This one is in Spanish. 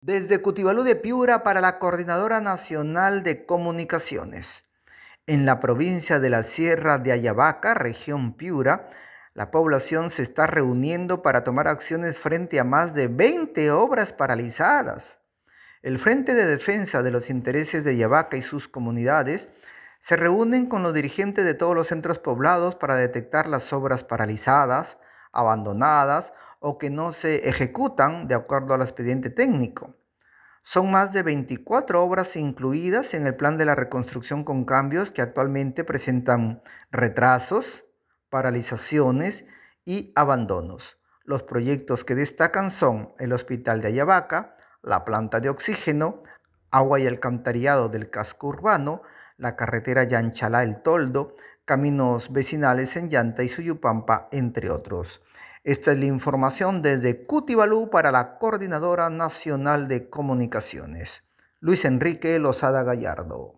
Desde Cutibalú de Piura para la Coordinadora Nacional de Comunicaciones. En la provincia de la Sierra de Ayabaca, región Piura, la población se está reuniendo para tomar acciones frente a más de 20 obras paralizadas. El Frente de Defensa de los Intereses de Ayabaca y sus comunidades se reúnen con los dirigentes de todos los centros poblados para detectar las obras paralizadas, abandonadas o que no se ejecutan de acuerdo al expediente técnico. Son más de 24 obras incluidas en el plan de la reconstrucción con cambios que actualmente presentan retrasos, paralizaciones y abandonos. Los proyectos que destacan son el Hospital de Ayabaca, la planta de oxígeno, agua y alcantarillado del casco urbano, la carretera Yanchalá-El Toldo, caminos vecinales en Llanta y Suyupampa, entre otros. Esta es la información desde Cutibalú para la Coordinadora Nacional de Comunicaciones. Luis Enrique Lozada Gallardo.